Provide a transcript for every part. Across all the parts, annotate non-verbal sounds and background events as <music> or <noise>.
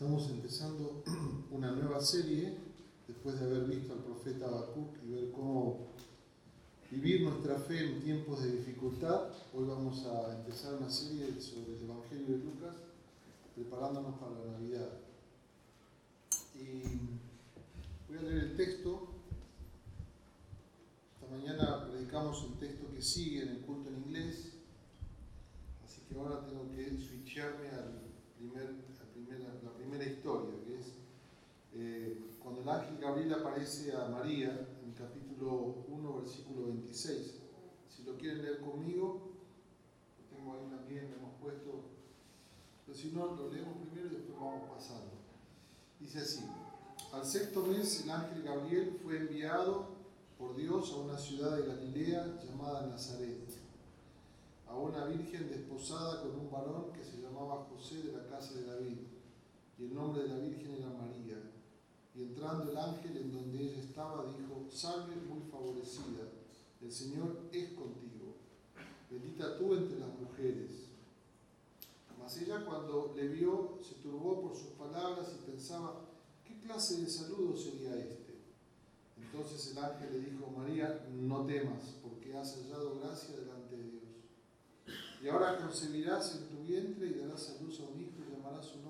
Estamos empezando <clears throat> una nueva serie después de haber visto al profeta Habacuc y ver cómo vivir nuestra fe en tiempos de dificultad. Hoy vamos a empezar una serie sobre el Evangelio de Lucas, preparándonos para la Navidad. Y voy a leer el texto. Esta mañana predicamos el texto que sigue en el culto en inglés, así que ahora tengo que switcharme al primer la primera historia, que es eh, cuando el ángel Gabriel aparece a María en capítulo 1, versículo 26. Si lo quieren leer conmigo, lo tengo ahí también, lo hemos puesto, pero si no, lo leemos primero y después vamos pasando. Dice así, al sexto mes el ángel Gabriel fue enviado por Dios a una ciudad de Galilea llamada Nazaret, a una virgen desposada con un varón que se llamaba José de la casa de David y el nombre de la Virgen era María. Y entrando el ángel en donde ella estaba, dijo, salve muy favorecida, el Señor es contigo, bendita tú entre las mujeres. Mas ella cuando le vio se turbó por sus palabras y pensaba, ¿qué clase de saludo sería este? Entonces el ángel le dijo, María, no temas, porque has hallado gracia delante de Dios. Y ahora concebirás en tu vientre y darás a luz a un hijo y llamarás su nombre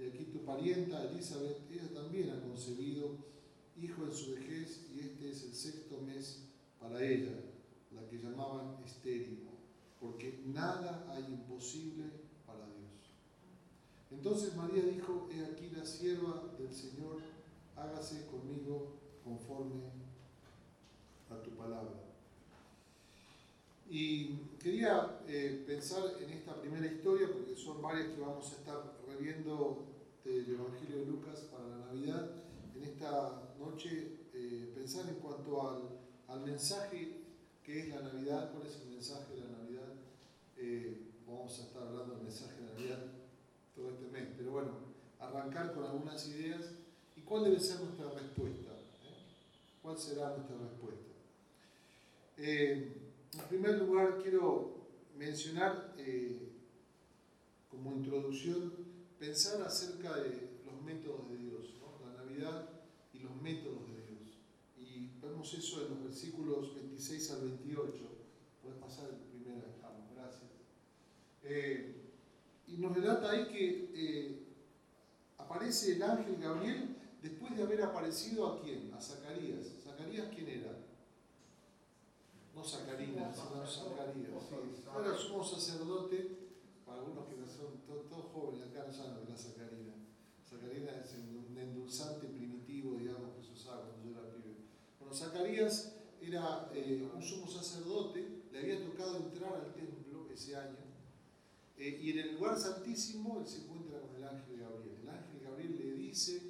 Y aquí tu parienta Elizabeth, ella también ha concebido hijo en su vejez y este es el sexto mes para ella, la que llamaban estéril, porque nada hay imposible para Dios. Entonces María dijo, he aquí la sierva del Señor, hágase conmigo conforme a tu palabra. Y quería eh, pensar en esta primera historia, porque son varias que vamos a estar reviendo del Evangelio de Lucas para la Navidad. En esta noche eh, pensar en cuanto al, al, mensaje que es la Navidad, cuál es el mensaje de la Navidad. Eh, vamos a estar hablando del mensaje de la Navidad todo este mes, pero bueno, arrancar con algunas ideas y cuál debe ser nuestra respuesta. ¿Cuál será nuestra respuesta? En primer lugar, quiero mencionar eh, como introducción, pensar acerca de los métodos de Dios, la Navidad y los métodos de Dios. Y vemos eso en los versículos 26 al 28. Puedes pasar el primero, gracias. Eh, y nos relata ahí que eh, aparece el ángel Gabriel después de haber aparecido a quién? A Zacarías. ¿Zacarías quién era? no Zacarías, sino Zacarías. Sí. Era sumo sacerdote, algunos que son todos, jóvenes, acá no saben la sacarina. Sacarina es un endulzante primitivo, digamos, que se usaba cuando yo era pibe. Bueno, Zacarías era eh, un sumo sacerdote, le había tocado entrar al templo ese año, eh, y en el lugar santísimo él se encuentra con el ángel Gabriel. El ángel Gabriel le dice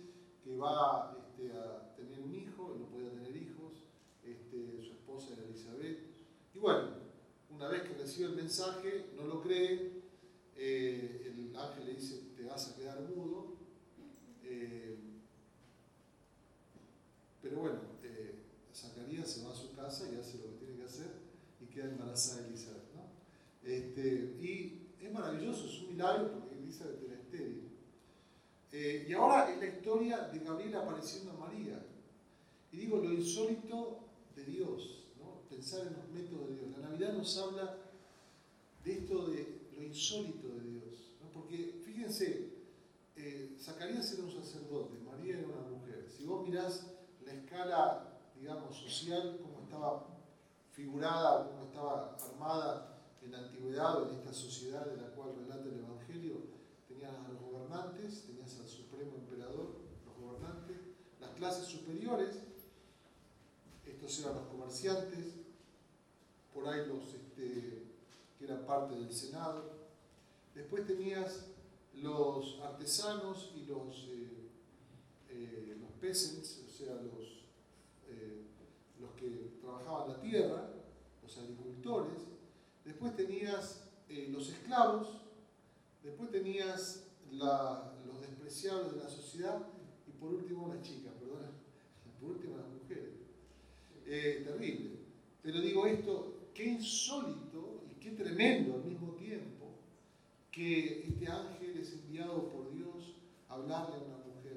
que va este, a tener un hijo, él no podía tener hijos, este, su esposa era Elizabeth. Y bueno, una vez que recibe el mensaje, no lo cree, eh, el ángel le dice, te vas a quedar mudo. Eh, pero bueno, eh, Zacarías se va a su casa y hace lo que tiene que hacer y queda embarazada Elizabeth. Este, y es maravilloso, es un milagro porque Elizabeth era estéril. y ahora es la historia de Gabriel apareciendo a María. Y digo, lo insólito de Dios, ¿no? pensar en los métodos de Dios. La Navidad nos habla de esto de insólito de Dios. Porque fíjense, eh, Zacarías era un sacerdote, María era una mujer. Si vos mirás la escala, digamos, social, cómo estaba figurada, cómo estaba armada en la antigüedad o en esta sociedad de la cual relata el Evangelio, tenías a los gobernantes, tenías al supremo emperador, los gobernantes, las clases superiores, estos eran los comerciantes, por ahí los este, que eran parte del Senado. Después tenías los artesanos y los, eh, eh, los o sea, los, eh, los que trabajaban la tierra, los agricultores, después tenías los esclavos, después tenías los despreciables de la sociedad y por último las chicas, perdón, <laughs> por último las mujeres. terrible. Pero digo esto, qué insólito y qué tremendo al mismo que este ángel es enviado por Dios a hablarle a una mujer.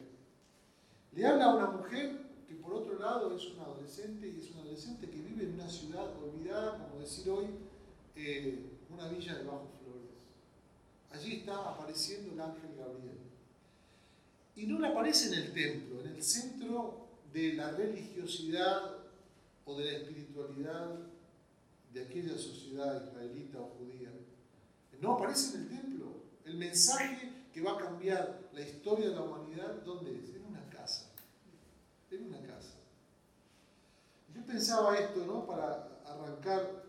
Le habla a una mujer que por otro lado es una adolescente y es una adolescente que vive en una ciudad olvidada, como decir hoy, eh, una villa de Bajo Flores. Allí está apareciendo el ángel Gabriel. Y no le aparece en el templo, en el centro de la religiosidad o de la espiritualidad de aquella sociedad israelita o judía. No aparece en el templo. El mensaje que va a cambiar la historia de la humanidad, ¿dónde es? En una casa. En una casa. Yo pensaba esto, ¿no? Para arrancar.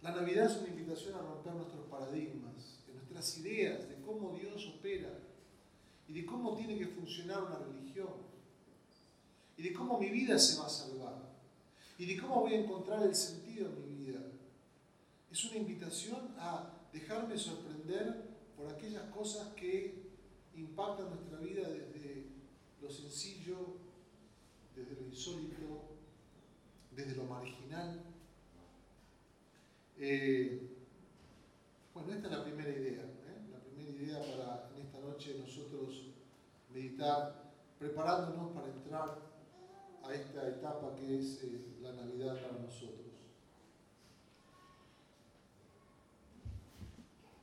La Navidad es una invitación a romper nuestros paradigmas, de nuestras ideas de cómo Dios opera y de cómo tiene que funcionar una religión y de cómo mi vida se va a salvar y de cómo voy a encontrar el sentido en mi vida. Es una invitación a dejarme sorprender por aquellas cosas que impactan nuestra vida desde lo sencillo, desde lo insólito, desde lo marginal. Eh, bueno, esta es la primera idea. ¿eh? La primera idea para en esta noche nosotros meditar, preparándonos para entrar a esta etapa que es eh, la Navidad para nosotros.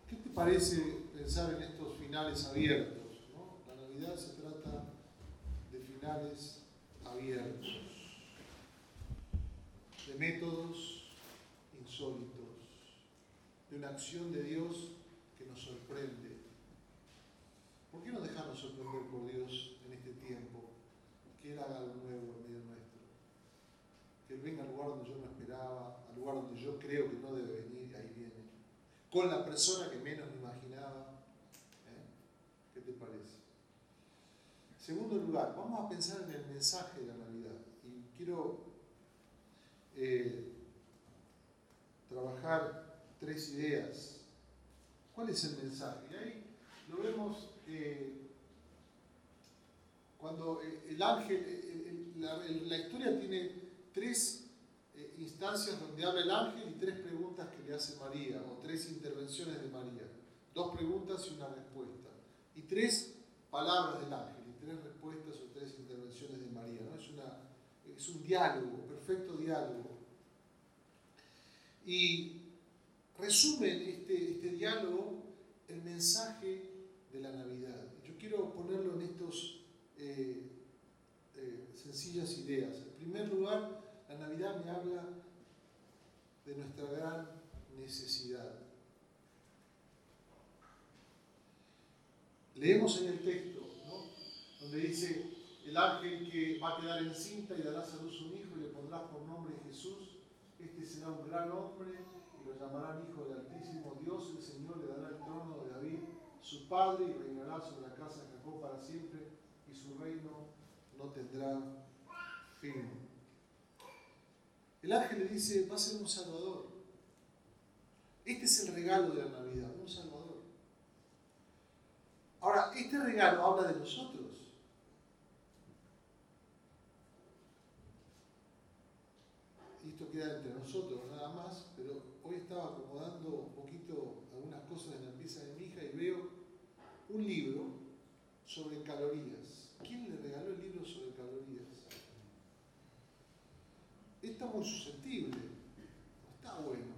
¿Qué te parece pensar en estos finales abiertos? La Navidad se trata de finales abiertos, de métodos insólitos, de una acción de Dios que nos sorprende. ¿Por qué no dejarnos sorprender por Dios en este tiempo? Que Él haga algo nuevo en medio nuestro. Que Él venga al lugar donde yo no esperaba, al lugar donde yo creo que no debe venir. Con la persona que menos me imaginaba. ¿Eh? ¿Qué te parece? Segundo lugar, vamos a pensar en el mensaje de la Navidad. Y quiero eh, trabajar tres ideas. ¿Cuál es el mensaje? Y ahí lo vemos eh, cuando el ángel, eh, la, historia tiene tres instancias donde habla el ángel y tres preguntas que le hace María, o tres intervenciones de María. Dos preguntas y una respuesta. Y tres palabras del ángel, y tres respuestas o tres intervenciones de María. ¿no? Es, una, es un diálogo, perfecto diálogo. Y resume este, este diálogo el mensaje de la Navidad. Yo quiero ponerlo en estos eh, eh, sencillas ideas. En primer lugar, la Navidad me habla de nuestra gran necesidad. Leemos en el texto, donde dice, el ángel que va a quedar encinta y dará a luz un hijo y le pondrás por nombre Jesús, este será un gran hombre y lo llamarán Hijo del Altísimo Dios, el Señor le dará el trono de David, su padre, y reinará sobre la casa de Jacob para siempre su reino no tendrá fin. El ángel le dice, va a ser un salvador. Este es el regalo de la Navidad, un salvador. Ahora, este regalo habla de nosotros. Y esto queda entre nosotros nada más, pero hoy estaba acomodando un poquito algunas cosas en la pieza de mi hija y veo un libro sobre calorías. ¿Quién le regaló el libro sobre calorías? Está muy susceptible. está bueno.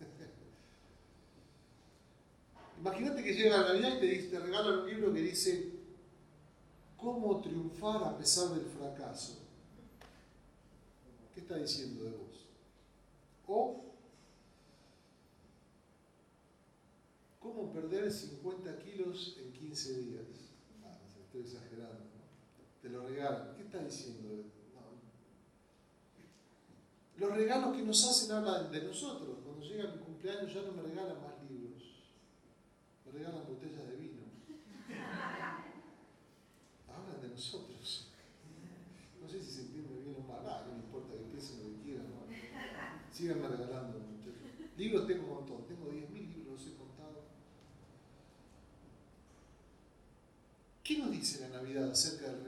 <laughs> Imagínate que llega la Navidad y te, te regalan un libro que dice ¿Cómo triunfar a pesar del fracaso? ¿Qué está diciendo de vos? O ¿Cómo perder 50 kilos en 15 días? Ah, estoy exagerando te lo regalan. ¿Qué está diciendo? Los regalos que nos hacen hablan de nosotros. Cuando llega mi cumpleaños ya no me regalan más libros. Me regalan botellas de vino. <laughs> Hablan de nosotros. No sé si se entiende bien o mal. Ah, no me importa que piensen lo que quieran. ¿no? Síganme regalando. Libros tengo un montón. Tengo 10.000 libros, los he contado. ¿Qué nos dice la Navidad acerca del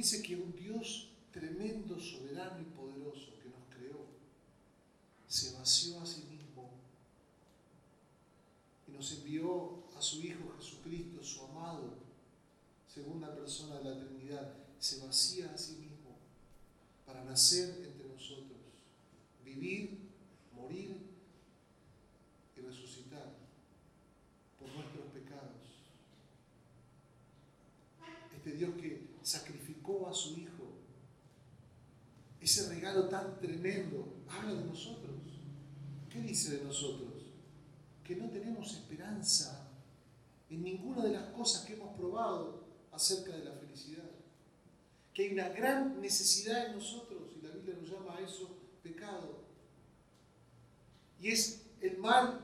dice que un Dios tremendo, soberano y poderoso que nos creó, se vació a sí mismo y nos envió a su Hijo Jesucristo, su amado, segunda persona de la Trinidad, se vacía a sí mismo para nacer entre nosotros, vivir, morir y resucitar por nuestros pecados. Este Dios que sacrificó a su Hijo, tan tremendo, habla de nosotros. ¿Qué dice de nosotros? Que no tenemos esperanza en ninguna de las cosas que hemos probado acerca de la felicidad. Que hay una gran necesidad en nosotros, y la Biblia nos llama a eso pecado. Y es el mal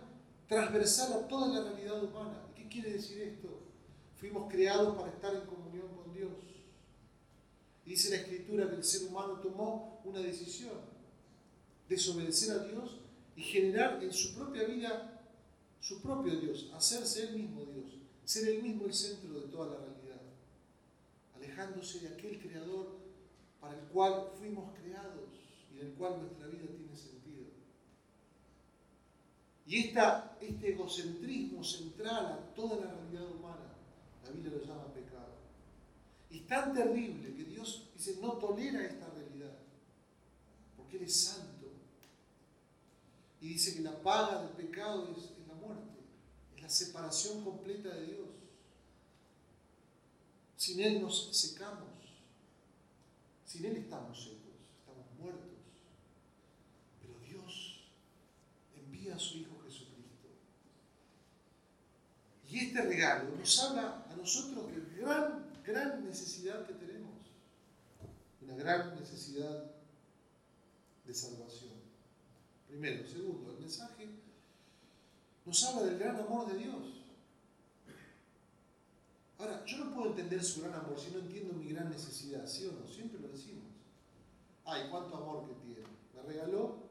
transversal a toda la realidad humana. ¿Qué quiere decir esto? Fuimos creados para estar en comunión con Dios. Dice la Escritura que el ser humano tomó una decisión, desobedecer a Dios y generar en su propia vida su propio Dios, hacerse él mismo Dios, ser él mismo el centro de toda la realidad, alejándose de aquel creador para el cual fuimos creados y del cual nuestra vida tiene sentido. Y esta, este egocentrismo central a toda la realidad humana, la Biblia lo llama pecado. Es tan terrible que Dios dice, no tolera esta realidad, porque Él es santo. Y dice que la paga del pecado es, la muerte, es la separación completa de Dios. Sin Él nos secamos, sin Él estamos secos, estamos muertos. Pero Dios envía a su Hijo Jesucristo. Y este regalo nos habla a nosotros de gran, gran necesidad que tenemos. Una gran necesidad de salvación. Primero. Segundo, el mensaje nos habla del gran amor de Dios. Ahora, yo no puedo entender su gran amor si no entiendo mi gran necesidad, ¿sí o no? Siempre lo decimos. Ay, cuánto amor que tiene. Me regaló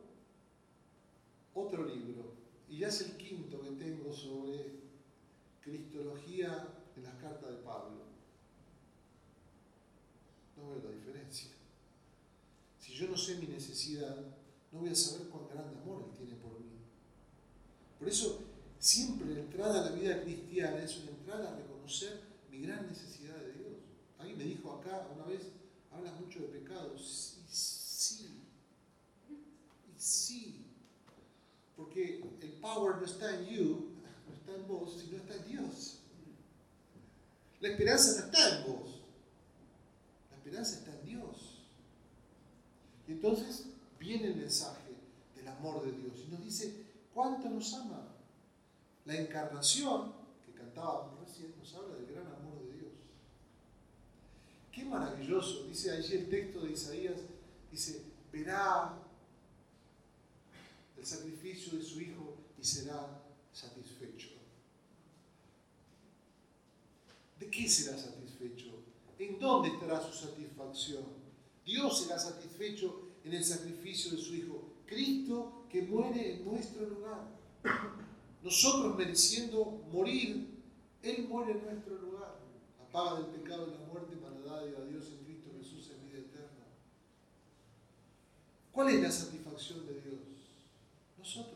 otro libro, y ya es el quinto que tengo sobre Cristología en las cartas de Pablo. No veo la diferencia. Si yo no sé mi necesidad, no voy a saber cuán grande amor Él tiene por mí. Por eso, siempre la entrada a la vida cristiana es una entrada a reconocer mi gran necesidad de Dios. Alguien me dijo acá una vez, hablas mucho de pecados. Y sí, y sí, porque el power no está en you, no está en vos, sino está en Dios. La esperanza no está en vos, está en Dios. Y entonces viene el mensaje del amor de Dios y nos dice cuánto nos ama. La encarnación, que cantábamos recién, nos habla del gran amor de Dios. Qué maravilloso, dice allí el texto de Isaías, dice, verá el sacrificio de su Hijo y será satisfecho. ¿De qué será satisfecho? ¿En dónde estará su satisfacción? Dios será satisfecho en el sacrificio de su Hijo. Cristo que muere en nuestro lugar. Nosotros mereciendo morir, Él muere en nuestro lugar. La paga del pecado y la muerte para dar a Dios en Cristo Jesús en vida eterna. ¿Cuál es la satisfacción de Dios? Nosotros.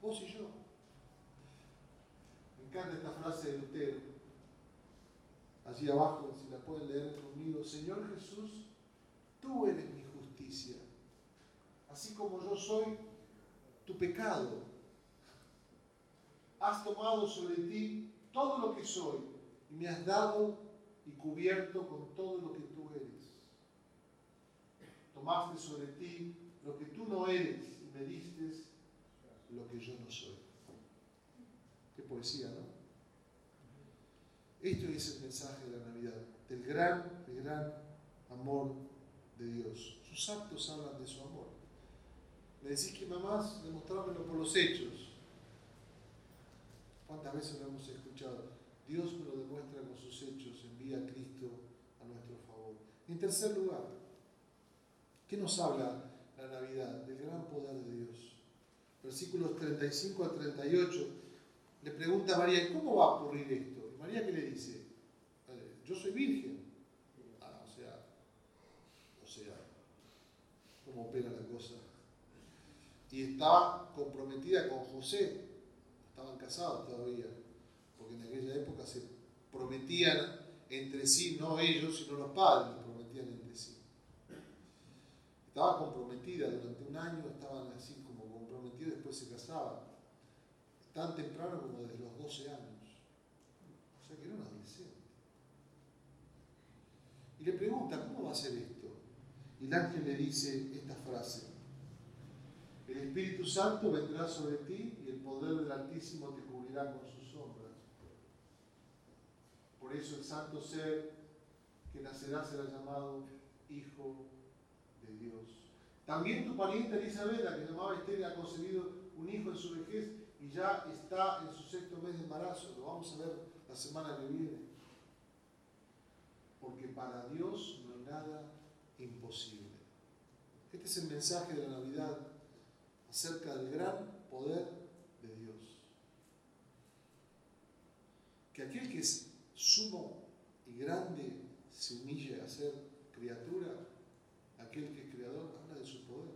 Vos y yo. Me encanta esta frase de Lutero. Allí abajo, si la pueden leer conmigo. Señor Jesús, tú eres mi justicia, así como yo soy tu pecado. Has tomado sobre ti todo lo que soy y me has dado y cubierto con todo lo que tú eres. Tomaste sobre ti lo que tú no eres y me diste lo que yo no soy. Qué poesía, ¿no? Esto es el mensaje de la Navidad, del gran, del gran amor de Dios. Sus actos hablan de su amor. Me decís que mamás, demostrármelo por los hechos. ¿Cuántas veces lo hemos escuchado? Dios me lo demuestra con sus hechos, envía a Cristo a nuestro favor. En tercer lugar, ¿qué nos habla la Navidad? Del gran poder de Dios. Versículos 35 a 38, le pregunta a María, ¿cómo va a ocurrir esto? María, ¿qué le dice? Yo soy virgen. Ah, o sea, o sea, ¿cómo opera la cosa? Y estaba comprometida con José, estaban casados todavía, porque en aquella época se prometían entre sí, no ellos, sino los padres prometían entre sí. Estaba comprometida durante un año, estaban así como comprometidos, después se casaban. Tan temprano como desde los 12 años. Que era un adolescente. Y le pregunta, ¿cómo va a ser esto? Y el ángel le dice esta frase. El Espíritu Santo vendrá sobre ti y el poder del Altísimo te cubrirá con sus sombras. Por eso el santo ser que nacerá será llamado Hijo de Dios. También tu pariente Elizabeth, que llamaba Esther, ha concebido un hijo en su vejez y ya está en su sexto mes de embarazo. Lo vamos a ver la semana que viene. Porque para Dios no hay nada imposible. Este es el mensaje de la Navidad acerca del gran poder de Dios. Que aquel que es sumo y grande se humille a ser criatura, aquel que es creador habla de su poder.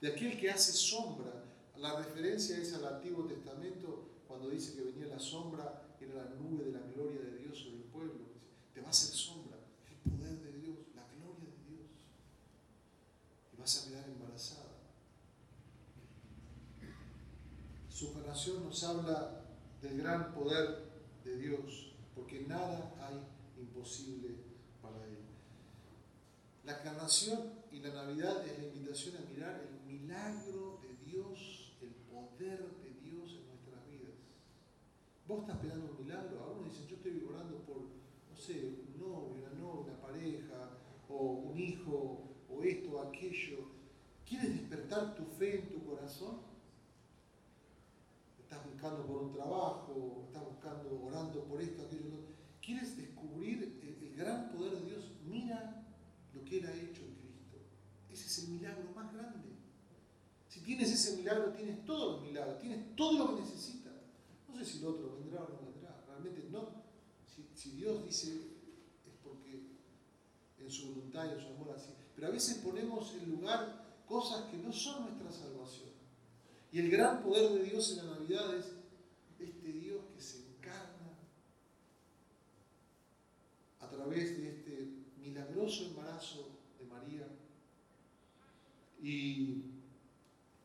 De aquel que hace sombra, la referencia es al Antiguo Testamento cuando dice que venía la sombra, era la nube de la gloria de Dios sobre el pueblo. Te va a hacer sombra, el poder de Dios, la gloria de Dios. Y vas a quedar embarazada. Su creación nos habla del gran poder de Dios, porque nada hay imposible para Él. La encarnación y la Navidad es la invitación a mirar el milagro de Dios, el poder de Dios en nuestras vidas. Vos estás esperando un milagro, algunos dicen, yo estoy orando por, no sé, un novio, una novia, una pareja, o un hijo, o esto, o aquello. ¿Quieres despertar tu fe en tu corazón? estás buscando por un trabajo, estás buscando, orando por esto, aquello, quieres descubrir el, el, gran poder de Dios, mira lo que Él ha hecho en Cristo. Ese es el milagro más grande. Si tienes ese milagro, tienes todos los milagros, tienes todo lo que necesitas. No sé si el otro vendrá o no vendrá, realmente no. Si, Dios dice, es porque en su voluntad y en su amor así. Pero a veces ponemos en lugar cosas que no son nuestra salvación. Y el gran poder de Dios en la Navidad es este Dios que se encarna a través de este milagroso embarazo de María y,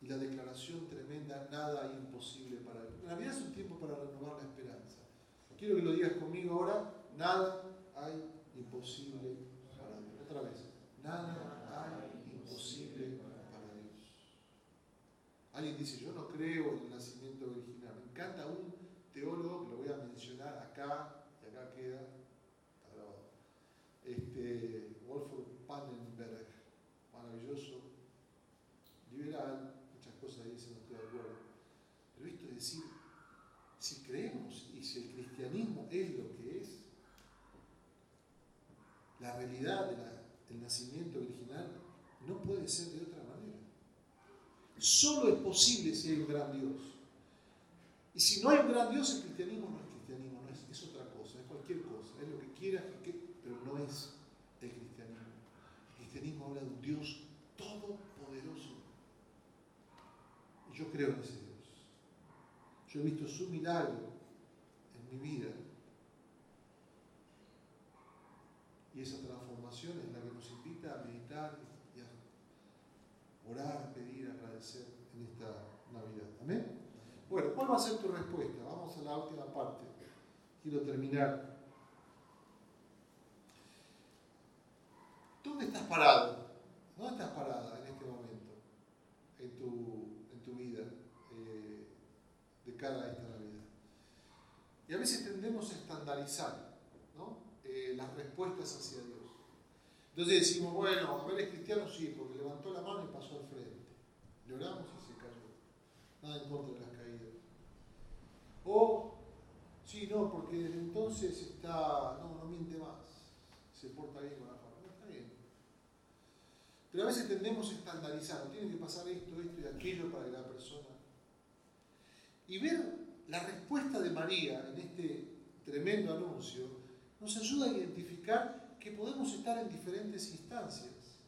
la declaración tremenda, nada imposible para él. La Navidad es un tiempo para renovar la esperanza. Quiero que lo digas conmigo ahora, nada hay imposible para Dios. Otra vez, nada hay imposible para Alguien dice, yo no creo en el nacimiento original. Me encanta un teólogo, que lo voy a mencionar acá, y acá queda, está grabado. Este, Wolfgang Pannenberg, maravilloso, liberal, muchas cosas dicen, no estoy de acuerdo. Pero esto es decir, si creemos y si el cristianismo es lo que es, la realidad del nacimiento original no puede ser de otra manera. Solo es posible si hay un gran Dios. Y si no hay un gran Dios, el cristianismo no es cristianismo, no es, es otra cosa, es cualquier cosa, es lo que quieras, pero no es el cristianismo. El cristianismo habla de un Dios todopoderoso. Y yo creo en ese Dios. Yo he visto su milagro en mi vida. Y esa transformación es la que nos invita a meditar y a orar, pedir, agradecer en esta Navidad. Amén. Bueno, ¿cuál va a ser tu respuesta? Vamos a la última parte. Quiero terminar. ¿Dónde estás parado? ¿Dónde estás parada en este momento? En tu, en tu vida, eh, cara a esta Navidad. Y a veces tendemos a estandarizar eh, las respuestas hacia Dios. Entonces decimos, bueno, a ver, es cristiano, sí, porque levantó la mano y pasó al frente. Le oramos y se cayó. Nada en contra de las caídas. O Sí, no, porque desde entonces está, no, no miente más, se porta bien con la familia, está bien. Pero a veces tendemos a estandarizar, tiene que pasar esto, esto y aquello para. Y ver la respuesta de María en este tremendo anuncio nos ayuda a identificar que podemos estar en diferentes instancias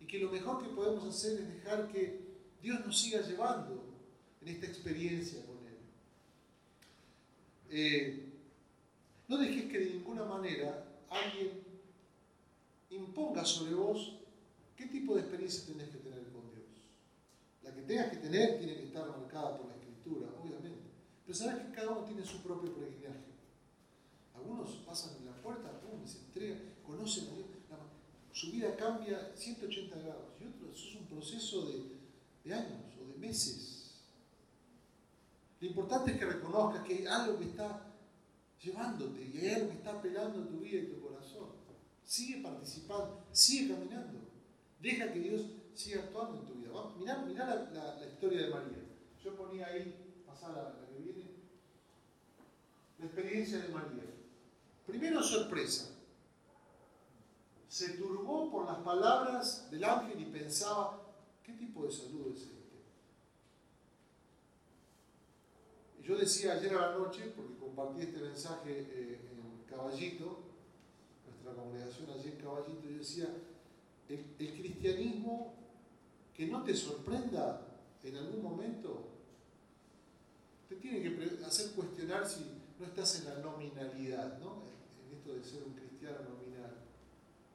y que lo mejor que podemos hacer es dejar que Dios nos siga llevando en esta experiencia con Él. Eh, no dejes que de ninguna manera alguien imponga sobre vos qué tipo de experiencia tenés que tener con Dios. La que tengas que tener tiene que estar marcada por la Obviamente. Pero sabes que cada uno tiene su propio peregrinaje. Algunos pasan en la puerta, pum, se entregan, conocen a Dios, su vida cambia 180 grados. Y otros, eso es un proceso de, de años o de meses. Lo importante es que reconozcas que hay algo que está llevándote y hay algo que está apelando a tu vida y tu corazón. Sigue participando, sigue caminando. Deja que Dios siga actuando en tu vida. Mirá, la, historia de María. Yo ponía ahí, pasar la, que viene, la experiencia de María. Primero sorpresa. Se turbó por las palabras del ángel y pensaba, ¿qué tipo de salud es este? Y yo decía ayer a la noche, porque compartí este mensaje eh, en Caballito, nuestra congregación allí en Caballito, yo decía, el cristianismo que no te sorprenda en algún momento, te tiene que hacer cuestionar si no estás en la nominalidad, ¿no? de ser un cristiano nominal.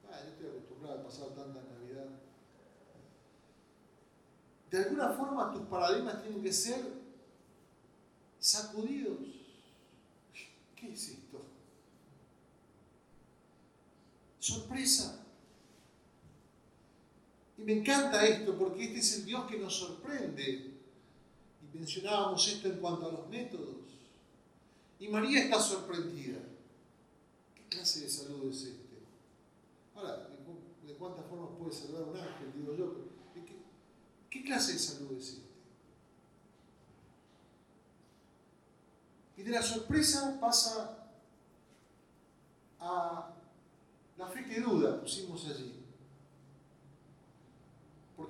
Ah, yo estoy acostumbrado a pasar tanta Navidad. De alguna forma tus paradigmas tienen que ser sacudidos. ¿Qué es esto? Sorpresa. Y me encanta esto porque este es el Dios que nos sorprende. Y mencionábamos esto en cuanto a los métodos. Y María está sorprendida clase de salud es este? Ahora, ¿de cuántas formas puede saludar un ángel? Digo yo, ¿qué, ¿qué clase de salud es este? Y de la sorpresa pasa a la fe que duda, pusimos allí.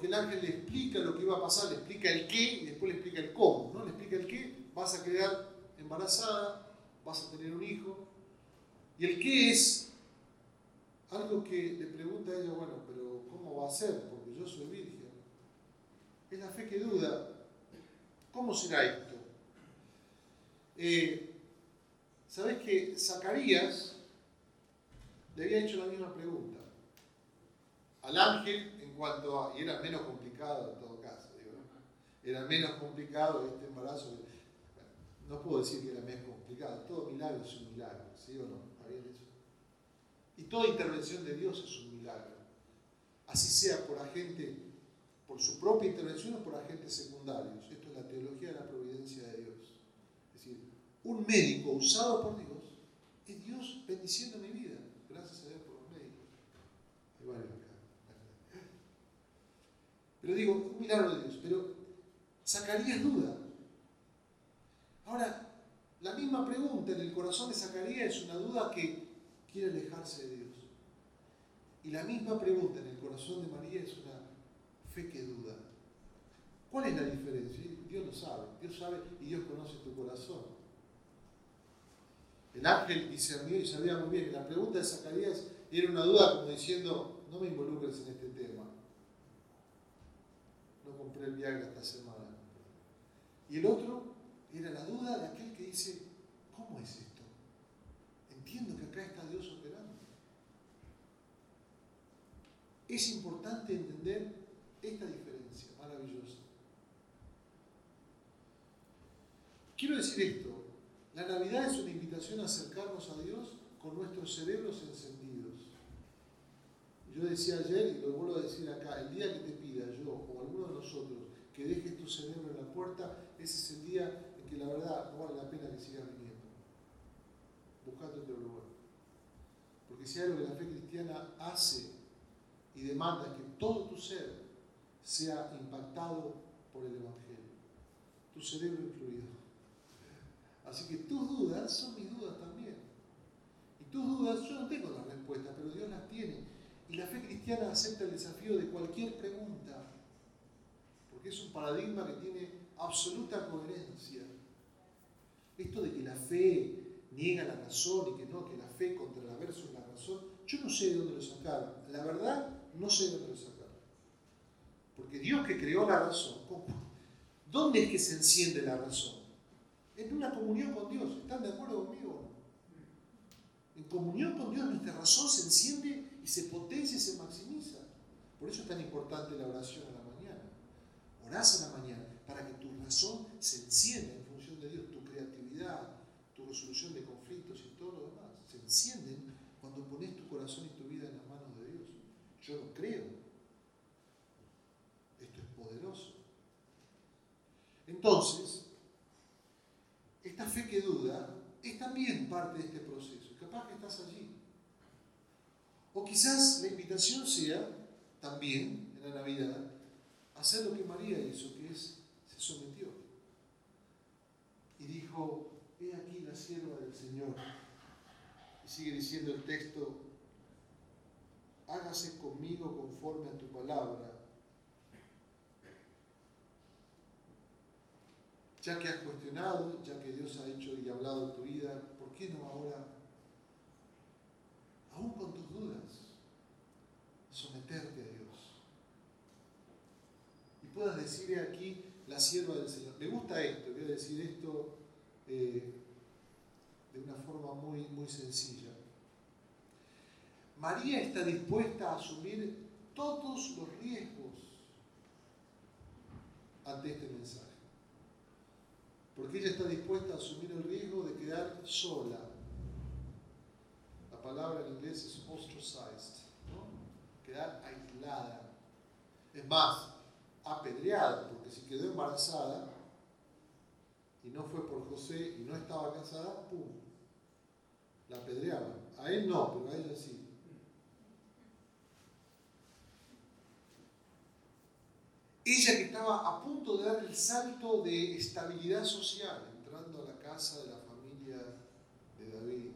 El ángel le explica lo que iba a pasar, le explica el qué y después le explica el cómo. ¿no? Le explica el qué, vas a quedar embarazada, vas a tener un hijo, y el qué es algo que le pregunta a ella, bueno, pero ¿cómo va a ser? Porque yo soy virgen. Es la fe que duda. ¿Cómo será esto? Eh, Sabes que Zacarías le había hecho la misma pregunta al ángel y era menos complicado en todo caso, era menos complicado este embarazo. No puedo decir que era menos complicado, todo milagro es un milagro, ¿sí o no? Y toda intervención de Dios es un milagro. Así sea por agente, por su propia intervención o por agentes secundarios. Esto es la teología de la providencia de Dios. Es decir, un médico usado por Dios es Dios bendiciendo mi vida. Gracias a Dios por los médicos. Hay varios acá. Pero digo, un milagro de Dios. Pero Zacarías duda. Ahora, la misma pregunta en el corazón de Zacarías es una duda que quiere alejarse de Dios. Y la misma pregunta en el corazón de María es una fe que duda. ¿Cuál es la diferencia? Dios lo sabe, Dios sabe y Dios conoce tu corazón. El ángel discernió y sabía muy bien que la pregunta de Zacarías era una duda como diciendo, no me involucres en este tema. Compré el Viagra esta semana. Y el otro era la duda de aquel que dice, ¿cómo es esto? entiendo que acá está Dios operando. Es importante entender esta diferencia maravillosa. Quiero decir esto, la Navidad es una invitación a acercarnos a Dios con nuestros cerebros encendidos. Yo decía ayer y lo vuelvo a decir acá, el día que te pida yo o que dejes tu cerebro en la puerta, ese es el día en que la verdad no vale la pena que sigas viniendo buscando otro lugar. Porque si algo que la fe cristiana hace y demanda es que todo tu ser sea impactado por el Evangelio, tu cerebro incluido. Así que tus dudas son mis dudas también. Y tus dudas, yo no tengo las respuestas, pero Dios las tiene. Y la fe cristiana acepta el desafío de cualquier pregunta, es un paradigma que tiene absoluta coherencia. Esto de que la fe niega la razón y que no, que la fe contra la verso es la razón, yo no sé de dónde lo sacaron. La verdad, no sé de dónde lo sacaron. Porque Dios que creó la razón, ¿dónde es que se enciende la razón? En una comunión con Dios. ¿Están de acuerdo conmigo? En comunión con Dios nuestra razón se enciende y se potencia y se maximiza. Por eso es tan importante la oración a la. Orás a la mañana para que tu razón se encienda en función de Dios, tu creatividad, tu resolución de conflictos y todo lo demás. Se encienden cuando pones tu corazón y tu vida en las manos de Dios. Yo lo creo. Esto es poderoso. Entonces, esta fe que duda es también parte de este proceso. Capaz que estás allí. O quizás la invitación sea también en la Navidad hacer lo que María hizo, que es se sometió. Y dijo, he aquí la sierva del Señor. Y sigue diciendo el texto, hágase conmigo conforme a tu palabra. Ya que has cuestionado, ya que Dios ha hecho y hablado en tu vida, ¿por qué no ahora, aún con tus dudas, someterte puedas decirle aquí, la sierva del Señor. Me gusta esto, voy a decir esto eh, de una forma muy, muy sencilla. María está dispuesta a asumir todos los riesgos ante este mensaje. Porque ella está dispuesta a asumir el riesgo de quedar sola. La palabra en inglés es ostracized, ¿no? quedar aislada. Es más, apedreada, porque si quedó embarazada y no fue por José y no estaba casada, ¡pum! La apedreaban. A él no, pero a ella sí. Ella que estaba a punto de dar el salto de estabilidad social, entrando a la casa de la familia de David,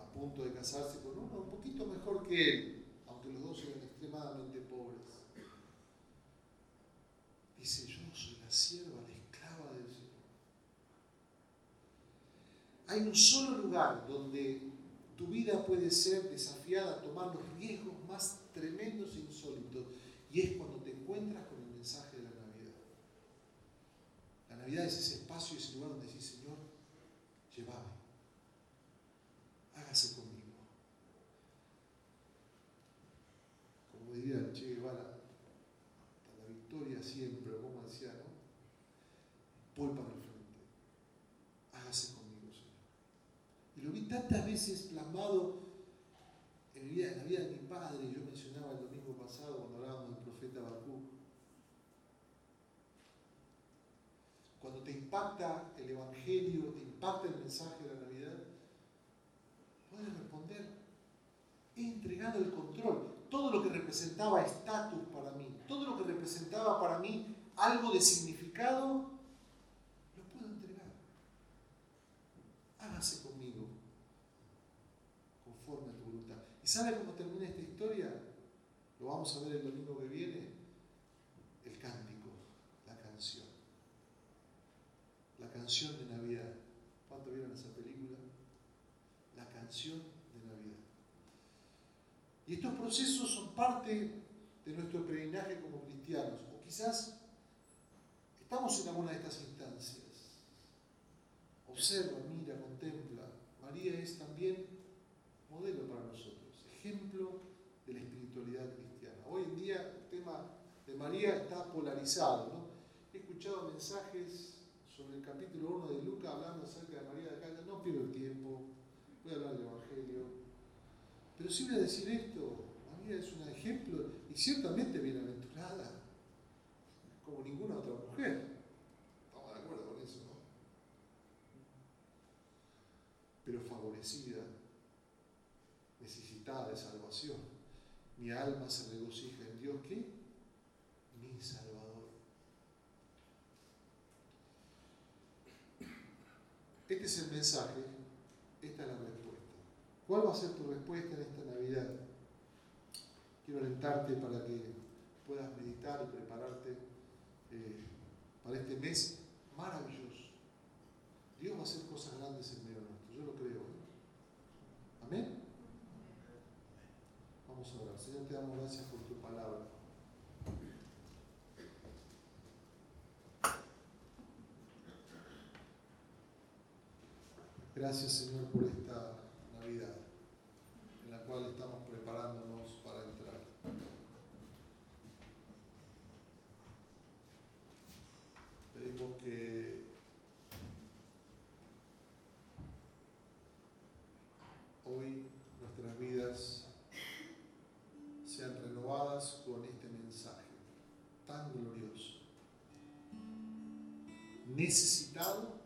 a punto de casarse con uno un poquito mejor que él, aunque los dos eran extremadamente pobres. Dice, yo no soy la sierva, la esclava del Señor. Hay un solo lugar donde tu vida puede ser desafiada tomar los riesgos más tremendos e insólitos, y es cuando te encuentras con el mensaje de la Navidad. La Navidad es ese espacio, ese lugar donde decís, Señor, llévame, hágase conmigo. Como diría Che Guevara, hasta la victoria siempre, como decía, ¿no? Voy para el frente, hágase conmigo, Señor. Y lo vi tantas veces plasmado en, mi vida, en la vida de mi padre, yo mencionaba el domingo pasado cuando hablábamos del profeta Bakú. Cuando te impacta el Evangelio, te impacta el mensaje de la Navidad, puedes responder, he entregado el control. Todo lo que representaba estatus para mí, todo lo que representaba para mí algo de significado, lo puedo entregar. Hágase conmigo conforme a tu voluntad. ¿Y sabe cómo termina esta historia? Lo vamos a ver el domingo que viene. El cántico, la canción. La canción de Navidad. ¿Cuánto vieron esa película? La canción de Navidad. Y estos procesos son parte de nuestro peregrinaje como cristianos. O quizás estamos en alguna de estas instancias. Observa, mira, contempla. María es también modelo para nosotros, ejemplo de la espiritualidad cristiana. Hoy en día el tema de María está polarizado. ¿no? He escuchado mensajes sobre el capítulo 1 de Lucas hablando acerca de María de Cana. No pierdo el tiempo, voy a hablar del Evangelio. Pero sí voy a decir esto, María es un ejemplo y ciertamente bienaventurada, como ninguna otra mujer. Estamos de acuerdo con eso, ¿no? Pero favorecida, necesitada de salvación. Mi alma se regocija en Dios, ¿qué? Mi Salvador. Este es el mensaje, esta es la respuesta. ¿Cuál va a ser tu respuesta en esta Navidad? Quiero alentarte para que puedas meditar y prepararte eh, para este mes maravilloso. Dios va a hacer cosas grandes en medio nuestro, yo lo creo. ¿eh? Amén. Vamos a orar. Señor, te damos gracias por tu palabra. Gracias Señor por esta Navidad en la cual estamos preparándonos para entrar. Pedimos que hoy nuestras vidas sean renovadas con este mensaje tan glorioso, necesitado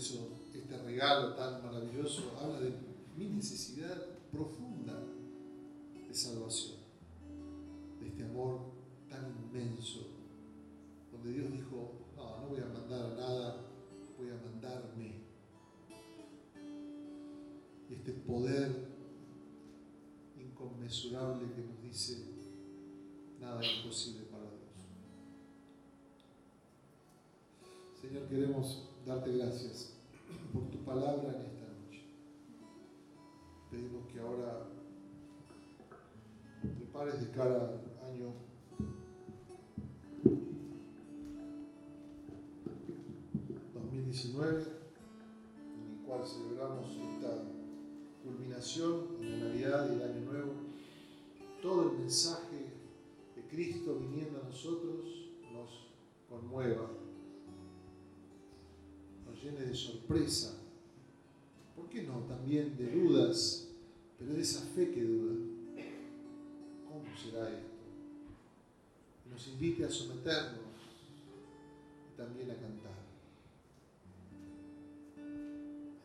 este regalo tan maravilloso habla de mi necesidad profunda de salvación, de este amor tan inmenso, donde Dios dijo, no, no voy a mandar nada, voy a mandarme. Y este poder inconmensurable que nos dice, nada imposible para Dios. Señor, queremos darte gracias por tu palabra en esta noche. Pedimos que ahora prepares de cara al año 2019, en el cual celebramos esta culminación de la Navidad y el Año Nuevo. Todo el mensaje de Cristo viniendo a nosotros nos conmueva llene de sorpresa, ¿por qué no? También de dudas, pero de esa fe que duda. ¿Cómo será esto? Nos invite a someternos y también a cantar.